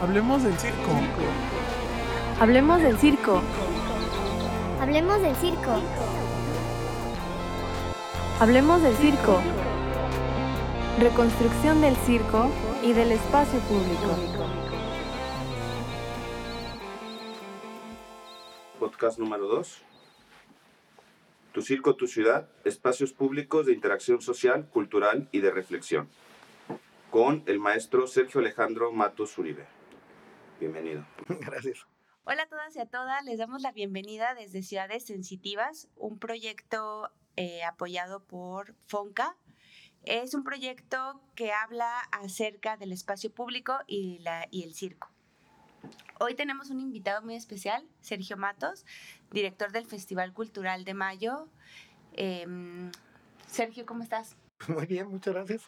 Hablemos del circo. Hablemos del circo. Hablemos del circo. Hablemos del circo. Reconstrucción del circo y del espacio público. Podcast número 2. Tu circo, tu ciudad, espacios públicos de interacción social, cultural y de reflexión. Con el maestro Sergio Alejandro Matos Uribe. Bienvenido. Gracias. Hola a todas y a todas, les damos la bienvenida desde Ciudades Sensitivas, un proyecto eh, apoyado por FONCA. Es un proyecto que habla acerca del espacio público y, la, y el circo. Hoy tenemos un invitado muy especial, Sergio Matos, director del Festival Cultural de Mayo. Em, Sergio, ¿cómo estás? Muy bien, muchas gracias.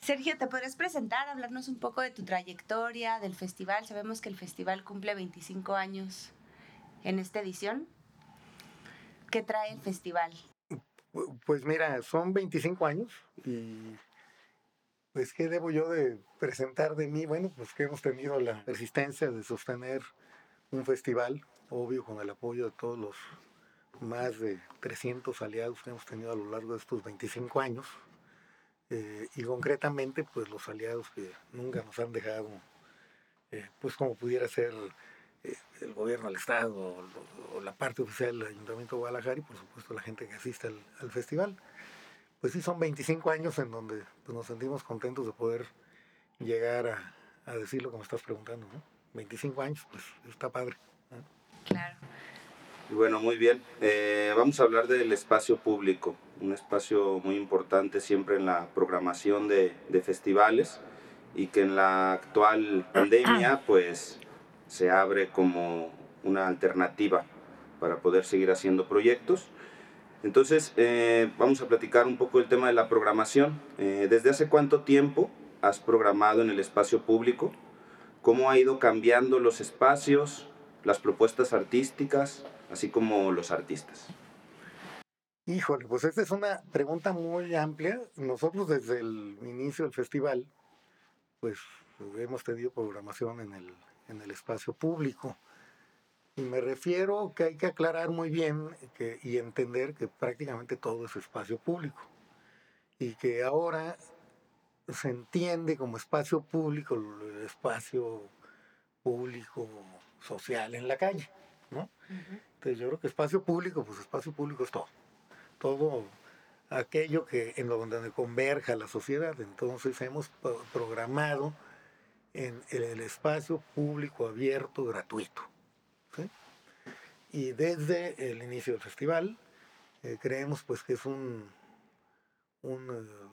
Sergio, ¿te podrías presentar, hablarnos un poco de tu trayectoria, del festival? Sabemos que el festival cumple 25 años en esta edición. ¿Qué trae el festival? Pues mira, son 25 años y pues ¿qué debo yo de presentar de mí? Bueno, pues que hemos tenido la persistencia de sostener un festival, obvio, con el apoyo de todos los más de 300 aliados que hemos tenido a lo largo de estos 25 años. Eh, y concretamente, pues los aliados que nunca nos han dejado, eh, pues como pudiera ser eh, el gobierno del Estado o, la parte oficial del Ayuntamiento de Guadalajara y por supuesto la gente que asiste al, festival. Pues sí, son 25 años en donde pues, nos sentimos contentos de poder llegar a, decir lo que me estás preguntando, ¿no? 25 años, pues está padre. Claro. Bueno, muy bien. vamos a hablar del espacio público un espacio muy importante siempre en la programación de, de festivales y que en la actual pandemia pues se abre como una alternativa para poder seguir haciendo proyectos. Entonces eh, vamos a platicar un poco el tema de la programación. Eh, ¿Desde hace cuánto tiempo has programado en el espacio público? ¿Cómo ha ido cambiando los espacios, las propuestas artísticas, así como los artistas? Híjole, pues esta es una pregunta muy amplia. Nosotros desde el inicio del festival, pues hemos tenido programación en el, en el espacio público. Y me refiero que hay que aclarar muy bien que, y entender que prácticamente todo es espacio público. Y que ahora se entiende como espacio público el espacio público social en la calle, ¿no? Entonces yo creo que espacio público, pues espacio público es todo todo aquello que en donde converja la sociedad. Entonces hemos programado en, el espacio público abierto gratuito. Y desde el inicio del festival eh, creemos pues que es un, un eh,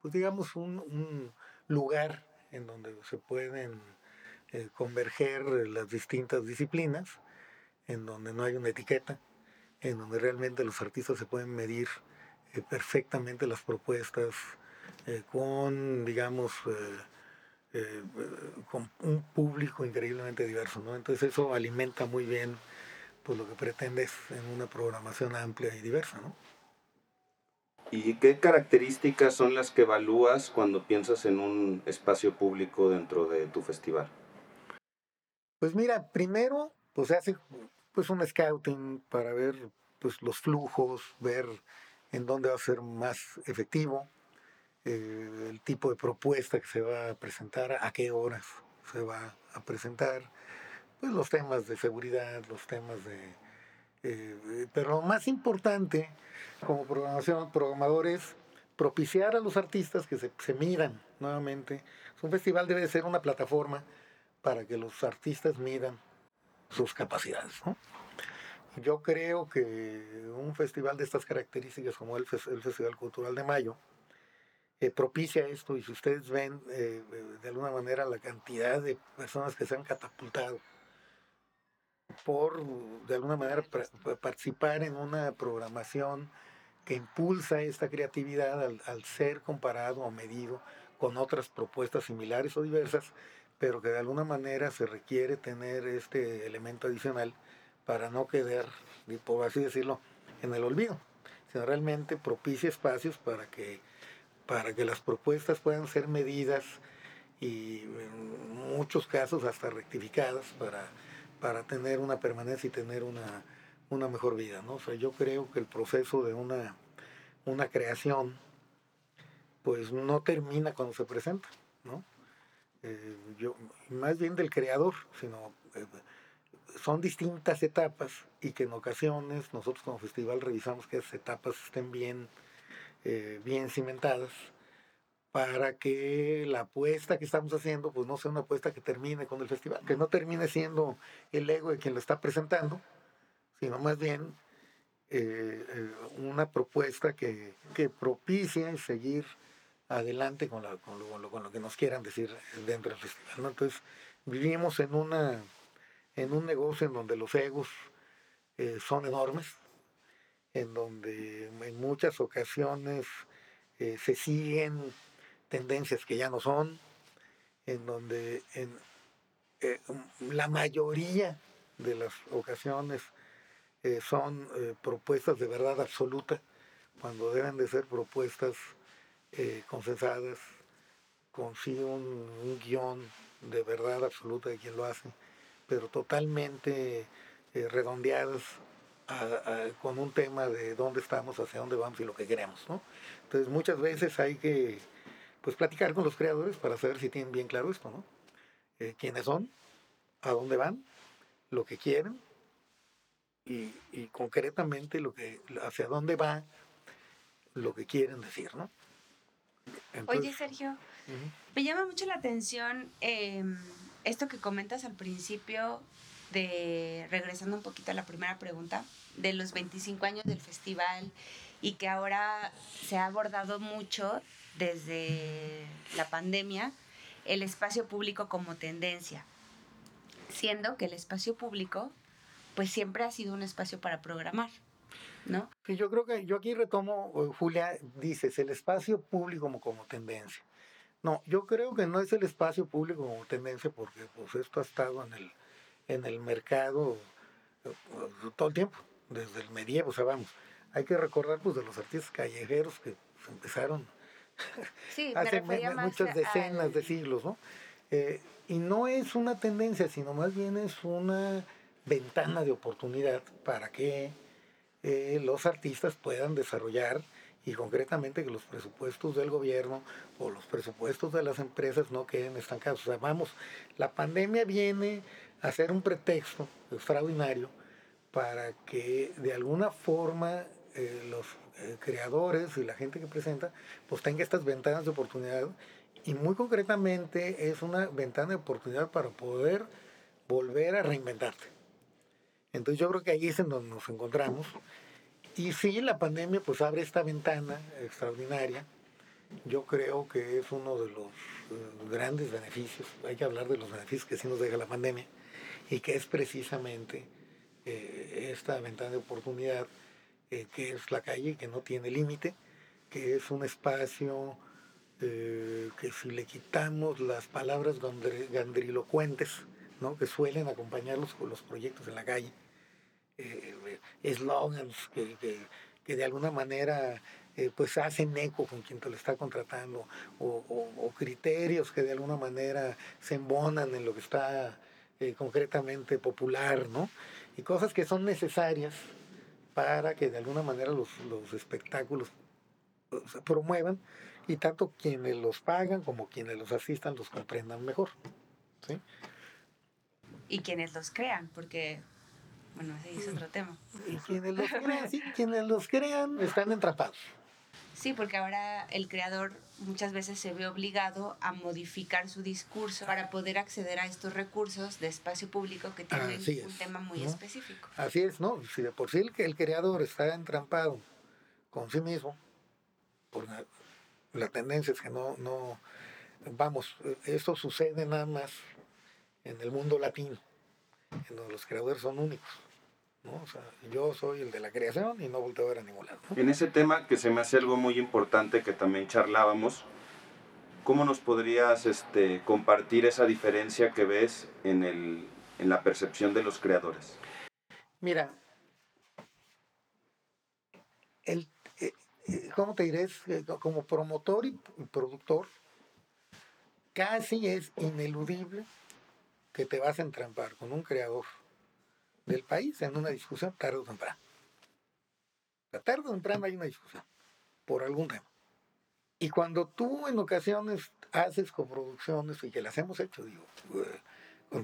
pues digamos un, lugar en donde se pueden eh, converger las distintas disciplinas, en donde no hay una etiqueta, en donde realmente los artistas se pueden medir eh, perfectamente las propuestas eh, con, digamos, eh, con un público increíblemente diverso, ¿no? Entonces eso alimenta muy bien pues, lo que pretendes en una programación amplia y diversa, ¿no? ¿Y qué características son las que evalúas cuando piensas en un espacio público dentro de tu festival? Pues mira, primero, pues se hace pues un scouting para ver pues los flujos, ver en dónde va a ser más efectivo, eh, el tipo de propuesta que se va a presentar, a qué horas se va a presentar, pues los temas de seguridad, los temas de... Eh, pero lo más importante como programación, programadores, propiciar a los artistas que se, se midan nuevamente. Un festival debe ser una plataforma para que los artistas midan sus capacidades. Yo creo que un festival de estas características como el, Festival Cultural de Mayo eh, propicia esto y si ustedes ven eh, de alguna manera la cantidad de personas que se han catapultado por de alguna manera participar en una programación que impulsa esta creatividad al ser comparado o medido con otras propuestas similares o diversas, pero que de alguna manera se requiere tener este elemento adicional para no quedar, por así decirlo, en el olvido, sino realmente propicia espacios para que, para que las propuestas puedan ser medidas y en muchos casos hasta rectificadas para, para tener una permanencia y tener una, una mejor vida. ¿no? O sea, yo creo que el proceso de una, una creación pues no termina cuando se presenta, ¿no? Eh, yo, más bien del creador, sino eh, son distintas etapas y que en ocasiones nosotros como festival revisamos que esas etapas estén bien, eh, bien cimentadas para que la apuesta que estamos haciendo pues no sea una apuesta que termine con el festival, que no termine siendo el ego de quien lo está presentando, sino más bien una propuesta que, que propicie seguir adelante con, con, lo, con, lo, que nos quieran decir dentro del festival. Entonces, vivimos en, una, en un negocio en donde los egos eh, son enormes, en donde en muchas ocasiones eh, se siguen tendencias que ya no son, en donde en eh, la mayoría de las ocasiones son propuestas de verdad absoluta, cuando deben de ser propuestas eh, consensadas, con sí un, guion de verdad absoluta de quien lo hace, pero totalmente eh, redondeadas con un tema de dónde estamos, hacia dónde vamos y lo que queremos. ¿no? Entonces muchas veces hay que pues platicar con los creadores para saber si tienen bien claro esto, ¿no? Eh, quiénes son, a dónde van, lo que quieren y, y, concretamente lo que hacia dónde va lo que quieren decir, ¿no? Oye, Sergio, me llama mucho la atención em, esto que comentas al principio de, regresando un poquito a la primera pregunta, de los 25 años del festival y que ahora se ha abordado mucho desde la pandemia el espacio público como tendencia, siendo que el espacio público pues siempre ha sido un espacio para programar. ¿No? yo creo que yo aquí retomo, Julia, dices, el espacio público como, como tendencia. No, yo creo que no es el espacio público como tendencia porque pues esto ha estado en el, en el mercado eh, todo el tiempo, desde el medievo, o sea, vamos, hay que recordar pues de los artistas callejeros que empezaron hace muchas decenas de siglos, ¿no? Eh, y no es una tendencia, sino más bien es una ventana de oportunidad para que eh, los artistas puedan desarrollar y concretamente que los presupuestos del gobierno o los presupuestos de las empresas no queden estancados. O sea, vamos, la pandemia viene a ser un pretexto extraordinario para que de alguna forma eh, los eh, creadores y la gente que presenta pues tenga estas ventanas de oportunidad y muy concretamente es una ventana de oportunidad para poder volver a reinventarte. Entonces yo creo que ahí es en donde nos encontramos. Y sí, la pandemia pues abre esta ventana extraordinaria. Yo creo que es uno de los eh, grandes beneficios. Hay que hablar de los beneficios que sí nos deja la pandemia y que es precisamente eh, esta ventana de oportunidad eh, que es la calle, que no tiene límite, que es un espacio que si le quitamos las palabras gandrilocuentes, ¿no? que suelen acompañar los, los proyectos en la calle, eh, eslogans que, de alguna manera eh, pues hacen eco con quien te lo está contratando o, criterios que de alguna manera se embonan en lo que está eh, concretamente popular, ¿no? Y cosas que son necesarias para que de alguna manera los, espectáculos se promuevan y tanto quienes los pagan como quienes los asistan los comprendan mejor. ¿sí? Y quienes los crean, porque bueno, ese es otro tema. Y quienes los crean, sí, quienes los crean están entrapados. Sí, porque ahora el creador muchas veces se ve obligado a modificar su discurso para poder acceder a estos recursos de espacio público que tienen un tema muy específico. Así es, ¿no? Si de por sí el, el creador está entrampado con sí mismo, por la, la tendencia es que no, no, vamos, esto sucede nada más en el mundo latino, en donde los creadores son únicos yo soy el de la creación y no volteo a ver a ningún lado. En ese tema que se me hace algo muy importante que también charlábamos, ¿cómo nos podrías este, compartir esa diferencia que ves en, el, en la percepción de los creadores? Mira, el, eh, eh, ¿cómo te diré? Eh, como promotor y productor, casi es ineludible que te vas a entrampar con un creador del país en una discusión tarde o temprano. La tarde o temprano hay una discusión por algún tema. Y cuando tú en ocasiones haces coproducciones, y que las hemos hecho, digo, eh, con,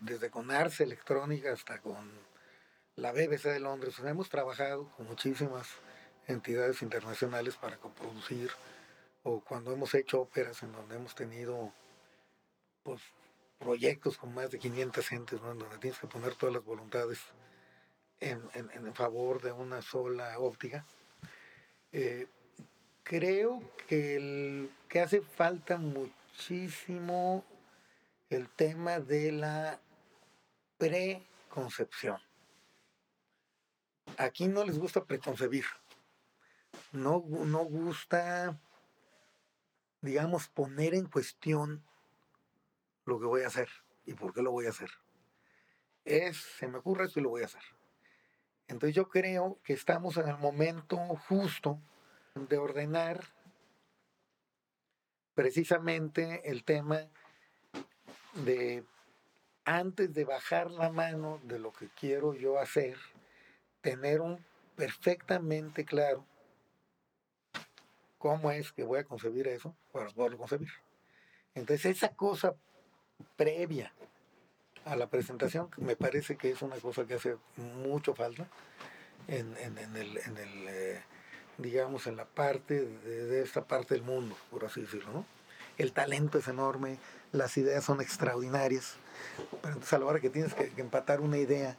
desde con Arce Electrónica hasta con la BBC de Londres, hemos trabajado con muchísimas entidades internacionales para coproducir, o cuando hemos hecho óperas en donde hemos tenido pues, proyectos con más de 500 gentes, donde tienes que poner todas las voluntades en, favor de una sola óptica. Eh, creo que, que hace falta muchísimo el tema de la preconcepción. Aquí no les gusta preconcebir. No, no gusta, digamos, poner en cuestión lo que voy a hacer y por qué lo voy a hacer. Es, se me ocurre esto y lo voy a hacer. Entonces yo creo que estamos en el momento justo de ordenar precisamente el tema de antes de bajar la mano de lo que quiero yo hacer, tener un perfectamente claro cómo es que voy a concebir eso para poderlo concebir. Entonces esa cosa previa a la presentación me parece que es una cosa que hace mucho falta en, el, eh, digamos, en la parte de, esta parte del mundo, por así decirlo. El talento es enorme, las ideas son extraordinarias, pero entonces a la hora que tienes que, empatar una idea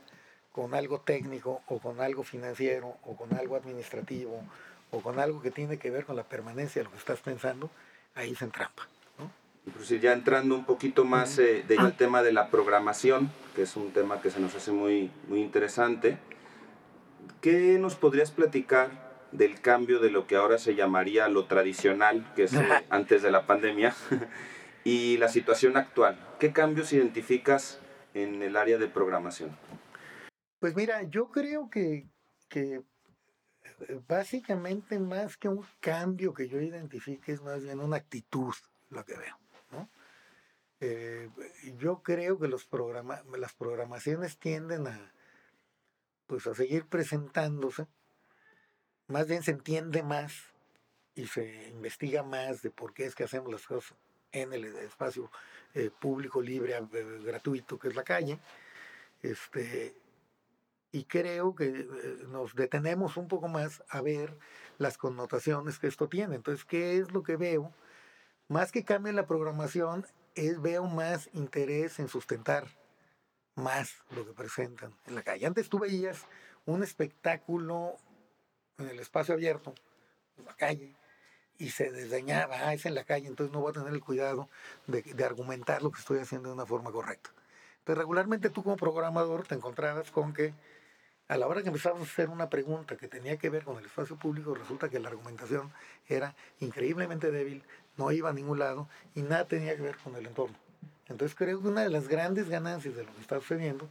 con algo técnico o con algo financiero o con algo administrativo o con algo que tiene que ver con la permanencia de lo que estás pensando, ahí se entrampa. Inclusive ya entrando un poquito más eh, del tema de la programación, que es un tema que se nos hace muy, muy interesante, ¿qué nos podrías platicar del cambio de lo que ahora se llamaría lo tradicional, que es eh, antes de la pandemia, y la situación actual. ¿Qué cambios identificas en el área de programación? Pues mira, yo creo que, que eh, básicamente más que un cambio que yo identifique es más bien una actitud lo que veo. Eh, yo creo que los programa las programaciones tienden a, pues, a seguir presentándose más bien se entiende más y se investiga más de por qué es que hacemos las cosas en el espacio eh, público, libre, eh, gratuito, que es la calle. Este, y creo que nos detenemos un poco más a ver las connotaciones que esto tiene. Entonces, ¿qué es lo que veo? Más que cambie la programación, es veo más interés en sustentar más lo que presentan en la calle. Antes tú veías un espectáculo en el espacio abierto, en la calle, y se desdeñaba, ah, es en la calle, entonces no voy a tener el cuidado de, argumentar lo que estoy haciendo de una forma correcta. Entonces regularmente tú como programador te encontrabas con que a la hora que empezabas a hacer una pregunta que tenía que ver con el espacio público, resulta que la argumentación era increíblemente débil, no iba a ningún lado y nada tenía que ver con el entorno. Entonces creo que una de las grandes ganancias de lo que está sucediendo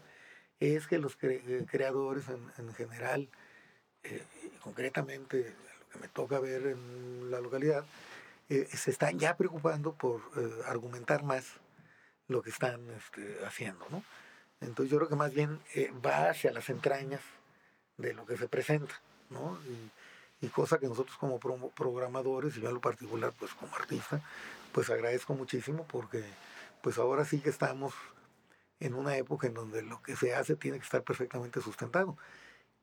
es que los eh, creadores en, en general, eh, concretamente lo que me toca ver en la localidad, eh, se están ya preocupando por argumentar más lo que están este, haciendo. ¿no? Entonces yo creo que más bien va hacia las entrañas de lo que se presenta. ¿no? Y cosa que nosotros como programadores, y yo en lo particular pues como artista, pues agradezco muchísimo porque pues ahora sí que estamos en una época en donde lo que se hace tiene que estar perfectamente sustentado.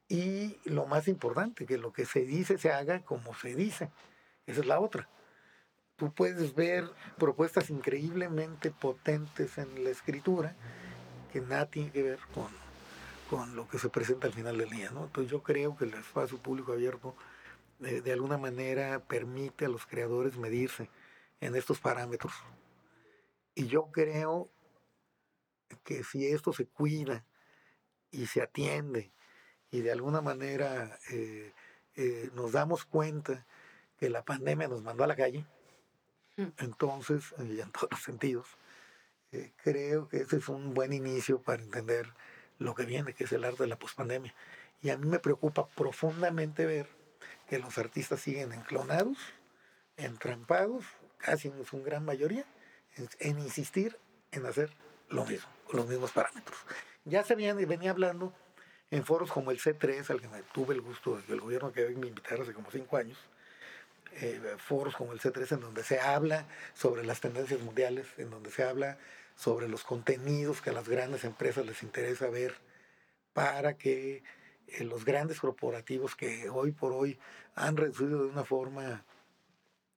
Y lo más importante, que lo que se dice se haga como se dice. Esa es la otra. Tú puedes ver propuestas increíblemente potentes en la escritura que nada tiene que ver con, con lo que se presenta al final del día. ¿no? Entonces yo creo que el espacio público abierto de, de alguna manera permite a los creadores medirse en estos parámetros. Y yo creo que si esto se cuida y se atiende y de alguna manera eh, eh, nos damos cuenta que la pandemia nos mandó a la calle, mm. entonces, y en todos los sentidos, eh, creo que ese es un buen inicio para entender lo que viene, que es el arte de la pospandemia. Y a mí me preocupa profundamente ver que los artistas siguen enclonados, entrampados, casi en su gran mayoría, en, en insistir en hacer lo mismo, con los mismos parámetros. Ya se venía, venía hablando en foros como el C3, al que me tuve el gusto el gobierno que me invitara hace como cinco años, eh, foros como el C3 en donde se habla sobre las tendencias mundiales, en donde se habla sobre los contenidos que a las grandes empresas les interesa ver para que eh, los grandes corporativos que hoy por hoy han reducido de una forma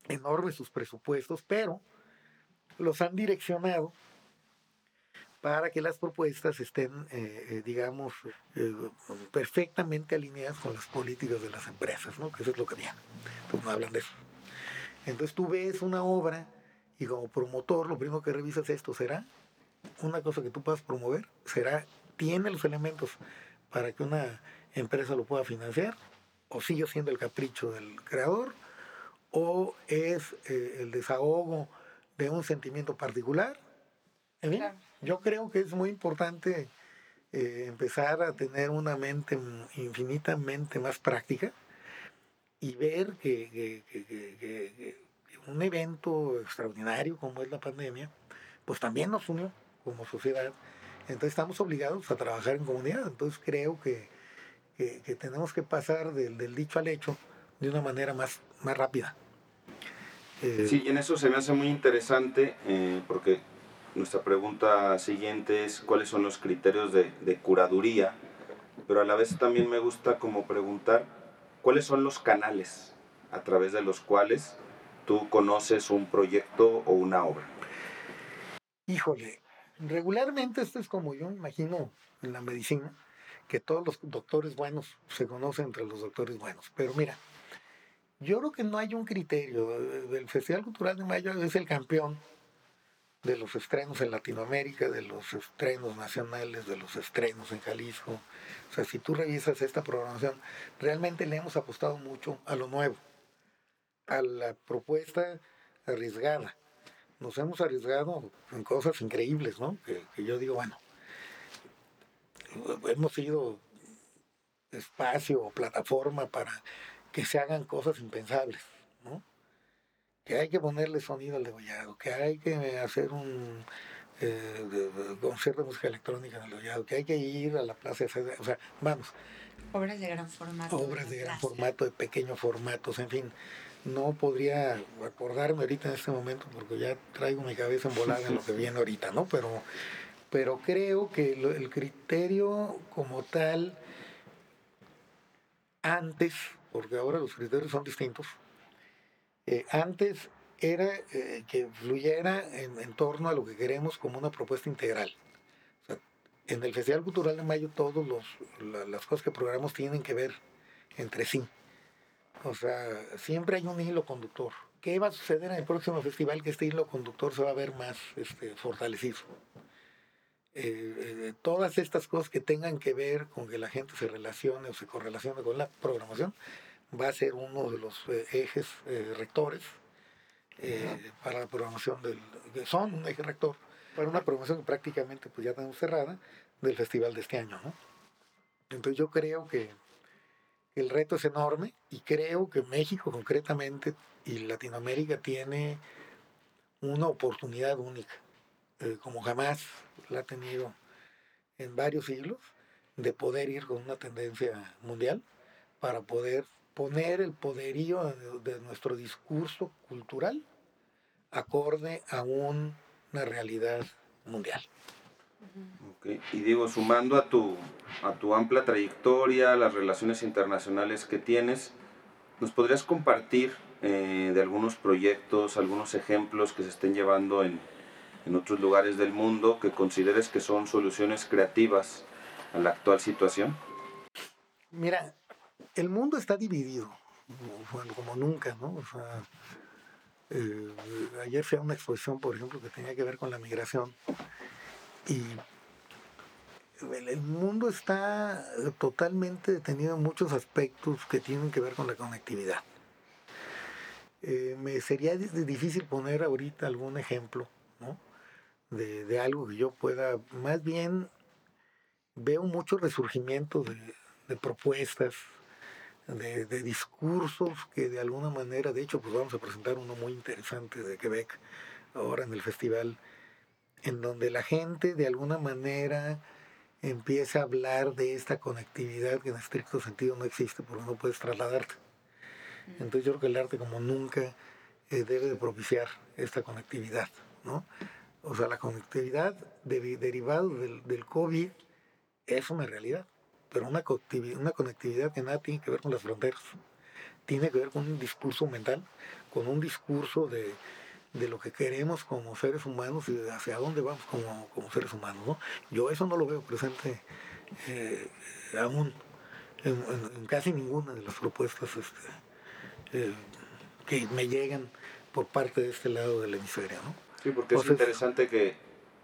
enorme sus presupuestos, pero los han direccionado para que las propuestas estén, eh, eh, digamos, perfectamente alineadas con las políticas de las empresas, ¿no? Que eso es lo que viene. Entonces no hablan de eso. Entonces tú ves una obra y como promotor lo primero que revisas es esto, ¿será una cosa que tú puedas promover? ¿Será, tiene los elementos para que una empresa lo pueda financiar? ¿O sigue siendo el capricho del creador? ¿O es el desahogo de un sentimiento particular? En fin, claro. yo creo que es muy importante eh, empezar a tener una mente infinitamente más práctica y ver que, que, que, que, un evento extraordinario como es la pandemia, pues también nos unió como sociedad. Entonces estamos obligados a trabajar en comunidad. Entonces creo que, tenemos que pasar del, del, dicho al hecho de una manera más, más rápida. Eh, sí, y en eso se me hace muy interesante eh, porque nuestra pregunta siguiente es cuáles son los criterios de, de, curaduría, pero a la vez también me gusta como preguntar cuáles son los canales a través de los cuales tú conoces un proyecto o una obra. Híjole, regularmente esto es como yo me imagino en la medicina, que todos los doctores buenos se conocen entre los doctores buenos, pero mira, yo creo que no hay un criterio. El Festival Cultural de Mayo es el campeón de los estrenos en Latinoamérica, de los estrenos nacionales, de los estrenos en Jalisco. O sea, si tú revisas esta programación, realmente le hemos apostado mucho a lo nuevo, a la propuesta arriesgada. Nos hemos arriesgado en cosas increíbles, ¿no? Que, que yo digo, bueno, hemos sido espacio o plataforma para que se hagan cosas impensables, ¿no? que hay que ponerle sonido al degollado, que hay que hacer un eh, concierto de música electrónica en el degollado, que hay que ir a la plaza o sea, vamos. Obras de gran formato. Obras de gran formato, de pequeños formatos, en fin. No podría acordarme ahorita en este momento porque ya traigo mi cabeza embolada en lo que viene ahorita, ¿no? Pero, pero creo que el criterio como tal, antes, porque ahora los criterios son distintos, eh, antes era eh, que fluyera en, en, torno a lo que queremos como una propuesta integral. O en el Festival Cultural de Mayo todas la, las cosas que programamos tienen que ver entre sí. O sea, siempre hay un hilo conductor. ¿Qué va a suceder en el próximo festival? Que este hilo conductor se va a ver más este, fortalecido. Eh, eh, todas estas cosas que tengan que ver con que la gente se relacione o se correlacione con la programación va a ser uno de los eh, ejes rectores eh, para la programación del, que son un eje rector para una programación que prácticamente pues ya tenemos cerrada del festival de este año, ¿no? Entonces yo creo que el reto es enorme y creo que México concretamente y Latinoamérica tiene una oportunidad única, eh, como jamás la ha tenido en varios siglos, de poder ir con una tendencia mundial para poder poner el poderío de, de nuestro discurso cultural acorde a un, una realidad mundial. Okay. Y digo, sumando a tu, a tu amplia trayectoria, las relaciones internacionales que tienes, ¿nos podrías compartir eh, de algunos proyectos, algunos ejemplos que se estén llevando en, en otros lugares del mundo que consideres que son soluciones creativas a la actual situación? Mira, el mundo está dividido, bueno, como nunca, ¿no? O sea, eh, ayer fui a una exposición, por ejemplo, que tenía que ver con la migración y el, mundo está totalmente detenido en muchos aspectos que tienen que ver con la conectividad. Eh, me sería difícil poner ahorita algún ejemplo, ¿no? De, de, algo que yo pueda, más bien veo mucho resurgimiento de, de propuestas, de, de, discursos que de alguna manera, de hecho, pues vamos a presentar uno muy interesante de Quebec ahora en el festival, en donde la gente de alguna manera empieza a hablar de esta conectividad que en estricto sentido no existe porque no puedes trasladarte. Entonces yo creo que el arte como nunca eh, debe de propiciar esta conectividad, ¿no? O sea, la conectividad de, derivada del, del COVID es una realidad, pero una conectividad, una conectividad que nada tiene que ver con las fronteras, tiene que ver con un discurso mental, con un discurso de, de lo que queremos como seres humanos y hacia dónde vamos como, como seres humanos. ¿no? Yo eso no lo veo presente eh, aún en, casi ninguna de las propuestas este, eh, que me llegan por parte de este lado del hemisferio. ¿no? Sí, porque es interesante que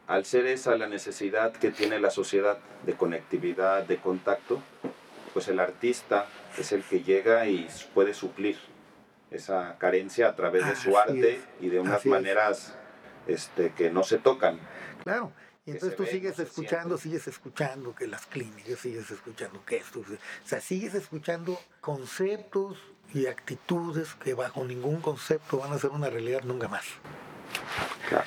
al ser esa la necesidad que tiene la sociedad de conectividad, de contacto, pues el artista es el que llega y puede suplir esa carencia a través de su arte y de unas maneras este, que no se tocan. Claro. Y entonces tú sigues escuchando, sigues escuchando que las clínicas, sigues escuchando que esto, o sea, sigues escuchando conceptos y actitudes que bajo ningún concepto van a ser una realidad nunca más. Claro.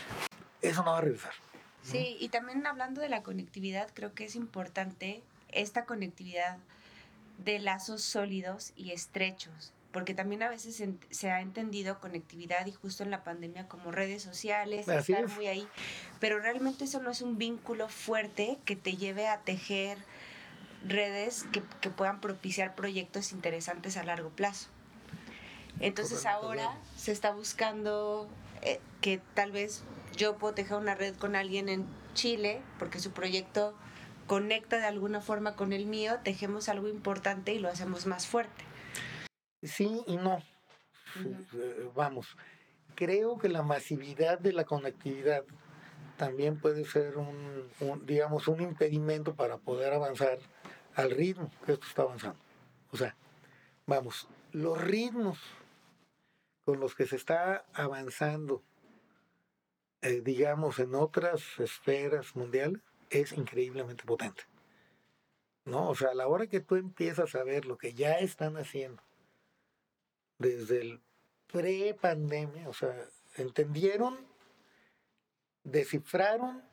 Eso no va a regresar. Sí, y también hablando de la conectividad, creo que es importante esta conectividad de lazos sólidos y estrechos porque también a veces se ha entendido conectividad y justo en la pandemia como redes sociales, estar muy ahí, pero realmente eso no es un vínculo fuerte que te lleve a tejer redes que, que puedan propiciar proyectos interesantes a largo plazo. Entonces ahora se está buscando eh, que tal vez yo puedo tejer una red con alguien en Chile, porque su proyecto conecta de alguna forma con el mío, tejemos algo importante y lo hacemos más fuerte. Sí y no. Eh, vamos, creo que la masividad de la conectividad también puede ser un, digamos, un impedimento para poder avanzar al ritmo que esto está avanzando. O sea, vamos, los ritmos con los que se está avanzando, eh, digamos, en otras esferas mundiales, es increíblemente potente. ¿No? O sea, a la hora que tú empiezas a ver lo que ya están haciendo desde el pre-pandemia, o sea, entendieron, descifraron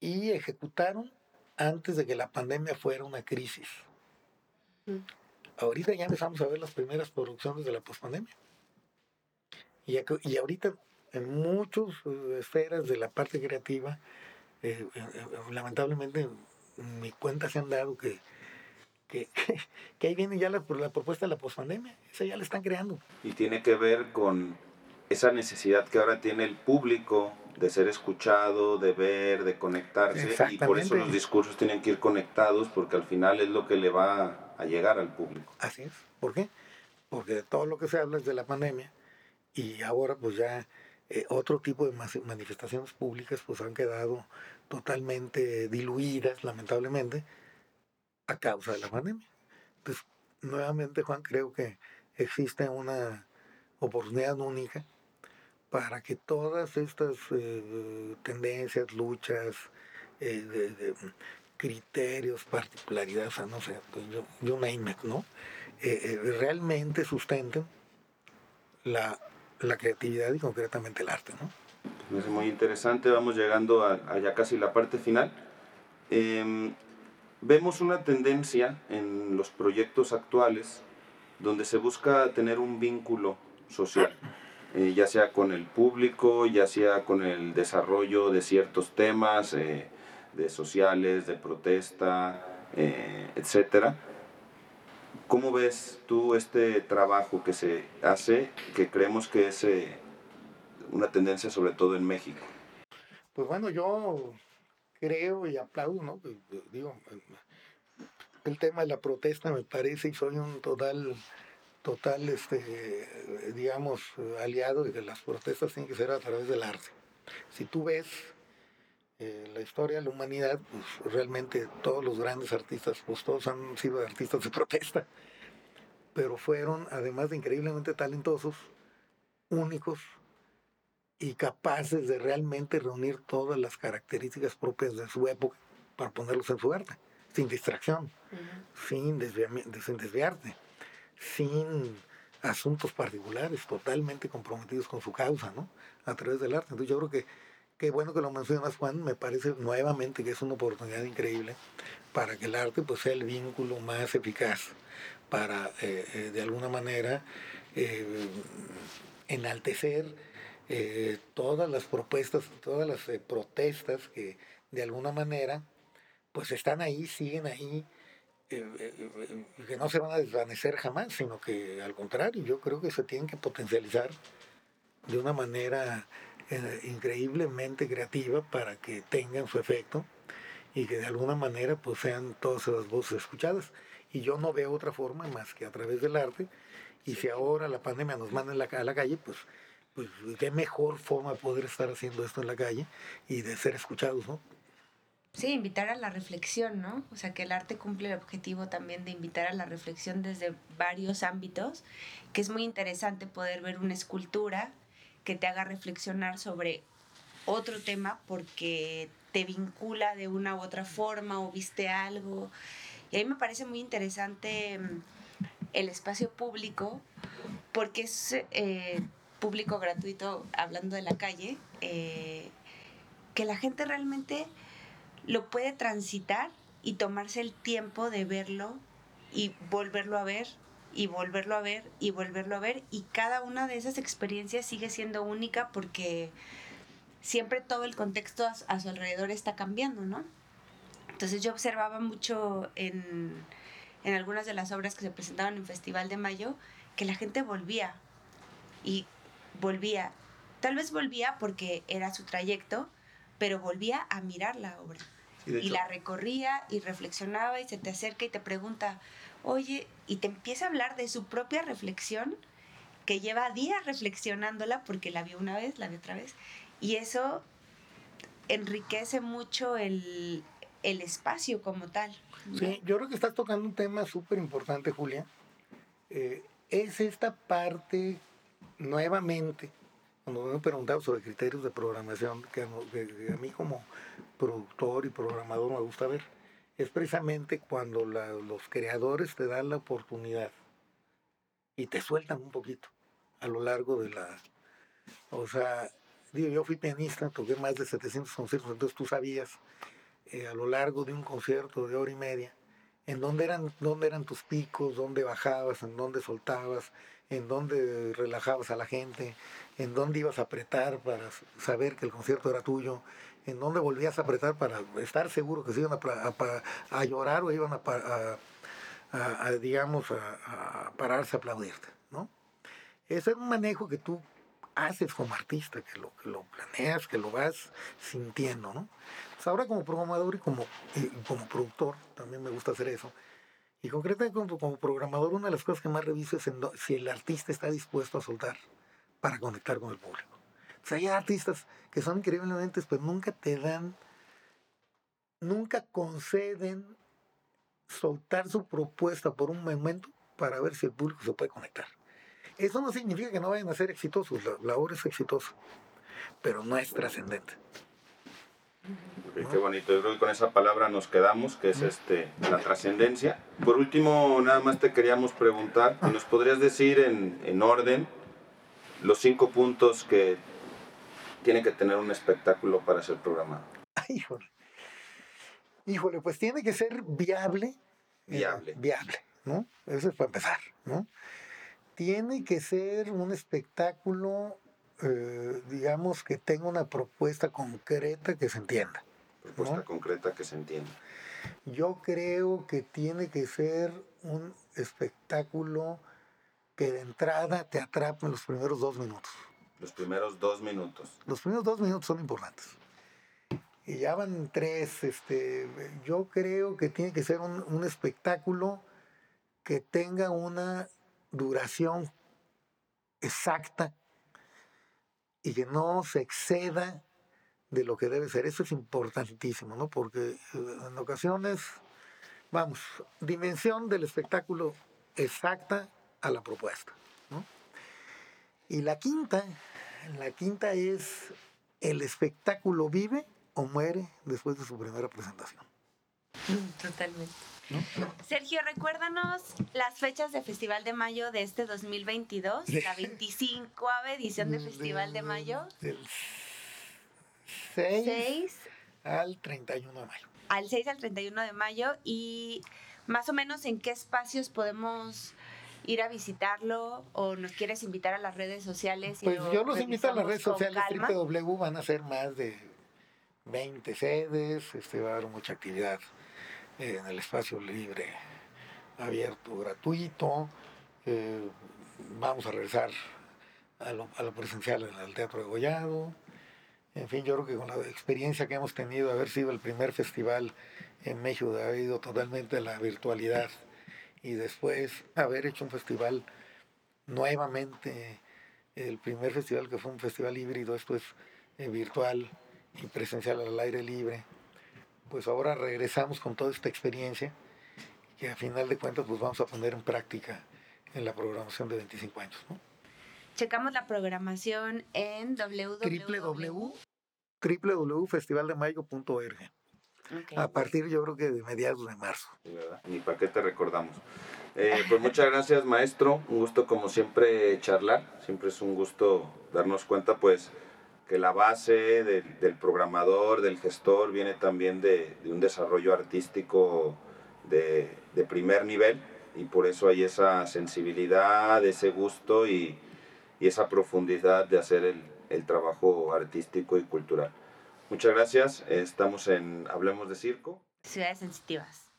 y ejecutaron antes de que la pandemia fuera una crisis. Mm. Ahorita ya empezamos a ver las primeras producciones de la pospandemia. Y, y ahorita en muchas eh, esferas de la parte creativa, eh, eh, lamentablemente mi cuenta se han dado que que, que, ahí viene ya la, la propuesta de la pospandemia, esa ya la están creando. Y tiene que ver con esa necesidad que ahora tiene el público de ser escuchado, de ver, de conectarse, y por eso los discursos tienen que ir conectados, porque al final es lo que le va a llegar al público. Así es. ¿Por qué? Porque todo lo que se habla es de la pandemia, y ahora pues ya eh, otro tipo de manifestaciones públicas pues han quedado totalmente diluidas, lamentablemente, a causa de la pandemia. Entonces, nuevamente, Juan, creo que existe una oportunidad única para que todas estas eh, tendencias, luchas, eh, de, criterios, particularidades, no sé, yo, yo name it, ¿no? Realmente sustenten la, la, creatividad y concretamente el arte, ¿no? Es muy interesante, vamos llegando a, ya casi la parte final. Em, Vemos una tendencia en los proyectos actuales donde se busca tener un vínculo social, eh, ya sea con el público, ya sea con el desarrollo de ciertos temas eh, de sociales, de protesta, eh, etc. ¿Cómo ves tú este trabajo que se hace, que creemos que es una tendencia sobre todo en México? Pues bueno, yo creo y aplaudo, ¿no? Pues, digo, el tema de la protesta me parece y soy un total, total, este, digamos, aliado de que las protestas tienen que ser a través del arte. Si tú ves eh, la historia la humanidad, pues realmente todos los grandes artistas, pues todos han sido artistas de protesta, pero fueron, además de increíblemente talentosos, únicos, y capaces de realmente reunir todas las características propias de su época para ponerlos en su arte, sin distracción, sin, sin desviarte, sin asuntos particulares, totalmente comprometidos con su causa, ¿no? A través del arte. Entonces yo creo que qué bueno que lo mencionas, Juan, me parece nuevamente que es una oportunidad increíble para que el arte pues sea el vínculo más eficaz para eh, eh, de alguna manera eh, enaltecer todas las propuestas, todas las protestas que de alguna manera pues están ahí, siguen ahí, que no se van a desvanecer jamás, sino que al contrario, yo creo que se tienen que potencializar de una manera increíblemente creativa para que tengan su efecto y que de alguna manera pues sean todas esas voces escuchadas. Y yo no veo otra forma más que a través del arte. Y si ahora la pandemia nos manda la, a la calle, pues, pues qué mejor forma de poder estar haciendo esto en la calle y de ser escuchados, ¿no? Sí, invitar a la reflexión, ¿no? O sea, que el arte cumple el objetivo también de invitar a la reflexión desde varios ámbitos, que es muy interesante poder ver una escultura que te haga reflexionar sobre otro tema porque te vincula de una u otra forma o viste algo. Y a mí me parece muy interesante mm, el espacio público porque es eh, público gratuito, hablando de la calle, eh, que la gente realmente lo puede transitar y tomarse el tiempo de verlo y volverlo a ver y volverlo a ver y volverlo a ver y cada una de esas experiencias sigue siendo única porque siempre todo el contexto a, su alrededor está cambiando, ¿no? Entonces yo observaba mucho en, en algunas de las obras que se presentaban en Festival de Mayo que la gente volvía y volvía. Tal vez volvía porque era su trayecto, pero volvía a mirar la obra. y la recorría y reflexionaba y se te acerca y te pregunta, oye, y te empieza a hablar de su propia reflexión, que lleva días reflexionándola porque la vio una vez, la vio otra vez, y eso enriquece mucho el, espacio como tal. Sí, yo creo que estás tocando un tema súper importante, Julia. Eh, es esta parte, nuevamente, cuando me preguntado sobre criterios de programación, que a mí como productor y programador me gusta ver es precisamente cuando los creadores te dan la oportunidad y te sueltan un poquito a lo largo de la... O sea, digo, yo fui pianista, toqué más de 700 conciertos, entonces tú sabías eh, a lo largo de un concierto de hora y media en dónde eran, dónde eran tus picos, dónde bajabas, en dónde soltabas, en dónde relajabas a la gente, en dónde ibas a apretar para saber que el concierto era tuyo, en dónde volvías a apretar para estar seguro que se iban a, llorar o iban a, digamos, a, pararse a aplaudirte, ¿no? Ese es un manejo que tú haces como artista, que lo, que lo planeas, que lo vas sintiendo, ¿no? Pues ahora como programador y como, como productor, también me gusta hacer eso. Y concretamente como, como programador, una de las cosas que más reviso es si el artista está dispuesto a soltar para conectar con el público. Sea, hay artistas que son increíblemente, pero nunca te dan, nunca conceden soltar su propuesta por un momento para ver si el público se puede conectar. Eso no significa que no vayan a ser exitosos, la, obra es exitosa, pero no es trascendente. Qué bonito, yo creo que con esa palabra nos quedamos, que es este, la trascendencia. Por último, nada más te queríamos preguntar, ¿nos podrías decir en, en orden los cinco puntos que tiene que tener un espectáculo para ser programado? Híjole. Híjole, pues tiene que ser viable. Eh, viable. viable, ¿no? Eso es para empezar, ¿no? Tiene que ser un espectáculo, eh, digamos, que tenga una propuesta concreta que se entienda. Propuesta concreta que se entienda. Yo creo que tiene que ser un espectáculo que de entrada te atrape en los primeros dos minutos. Los primeros dos minutos. Los primeros dos minutos son importantes. Y ya van tres. Este, yo creo que tiene que ser un, espectáculo que tenga una duración exacta y que no se exceda de lo que debe ser. Eso es importantísimo, ¿no? Porque eh, en ocasiones, vamos, dimensión del espectáculo exacta a la propuesta, ¿no? Y la quinta, la quinta es el espectáculo vive o muere después de su primera presentación. Totalmente. Sergio, recuérdanos las fechas de Festival de Mayo de este 2022, la 25 edición de Festival de Mayo. Del 6, 6 al 31 de mayo. al 6 al 31 de mayo y más o menos en qué espacios podemos ir a visitarlo o nos quieres invitar a las redes sociales. y Pues lo yo los invito a las redes sociales www, van a ser más de 20 sedes, este, va a haber mucha actividad eh, en el espacio libre, abierto, gratuito. eh, vamos a regresar a lo, a lo presencial en el Teatro de Gollado. En fin, yo creo que con la experiencia que hemos tenido, haber sido el primer festival en México, de haber ido totalmente a la virtualidad y después haber hecho un festival nuevamente, el primer festival que fue un festival híbrido, después eh, virtual y presencial al aire libre, pues ahora regresamos con toda esta experiencia que a final de cuentas pues vamos a poner en práctica en la programación de 25 años. ¿no? Checamos la programación en www. www.festivaldemayo.org A partir yo creo que de mediados de marzo. Ni para qué te recordamos. Eh, pues muchas gracias, maestro. Un gusto, como siempre, charlar. Siempre es un gusto darnos cuenta, pues, que la base del, del programador, del gestor, viene también de, de un desarrollo artístico de, de primer nivel. Y por eso hay esa sensibilidad, ese gusto y, y esa profundidad de hacer el, el trabajo artístico y cultural. Muchas gracias. Estamos en Hablemos de Circo. Ciudades sensitivas.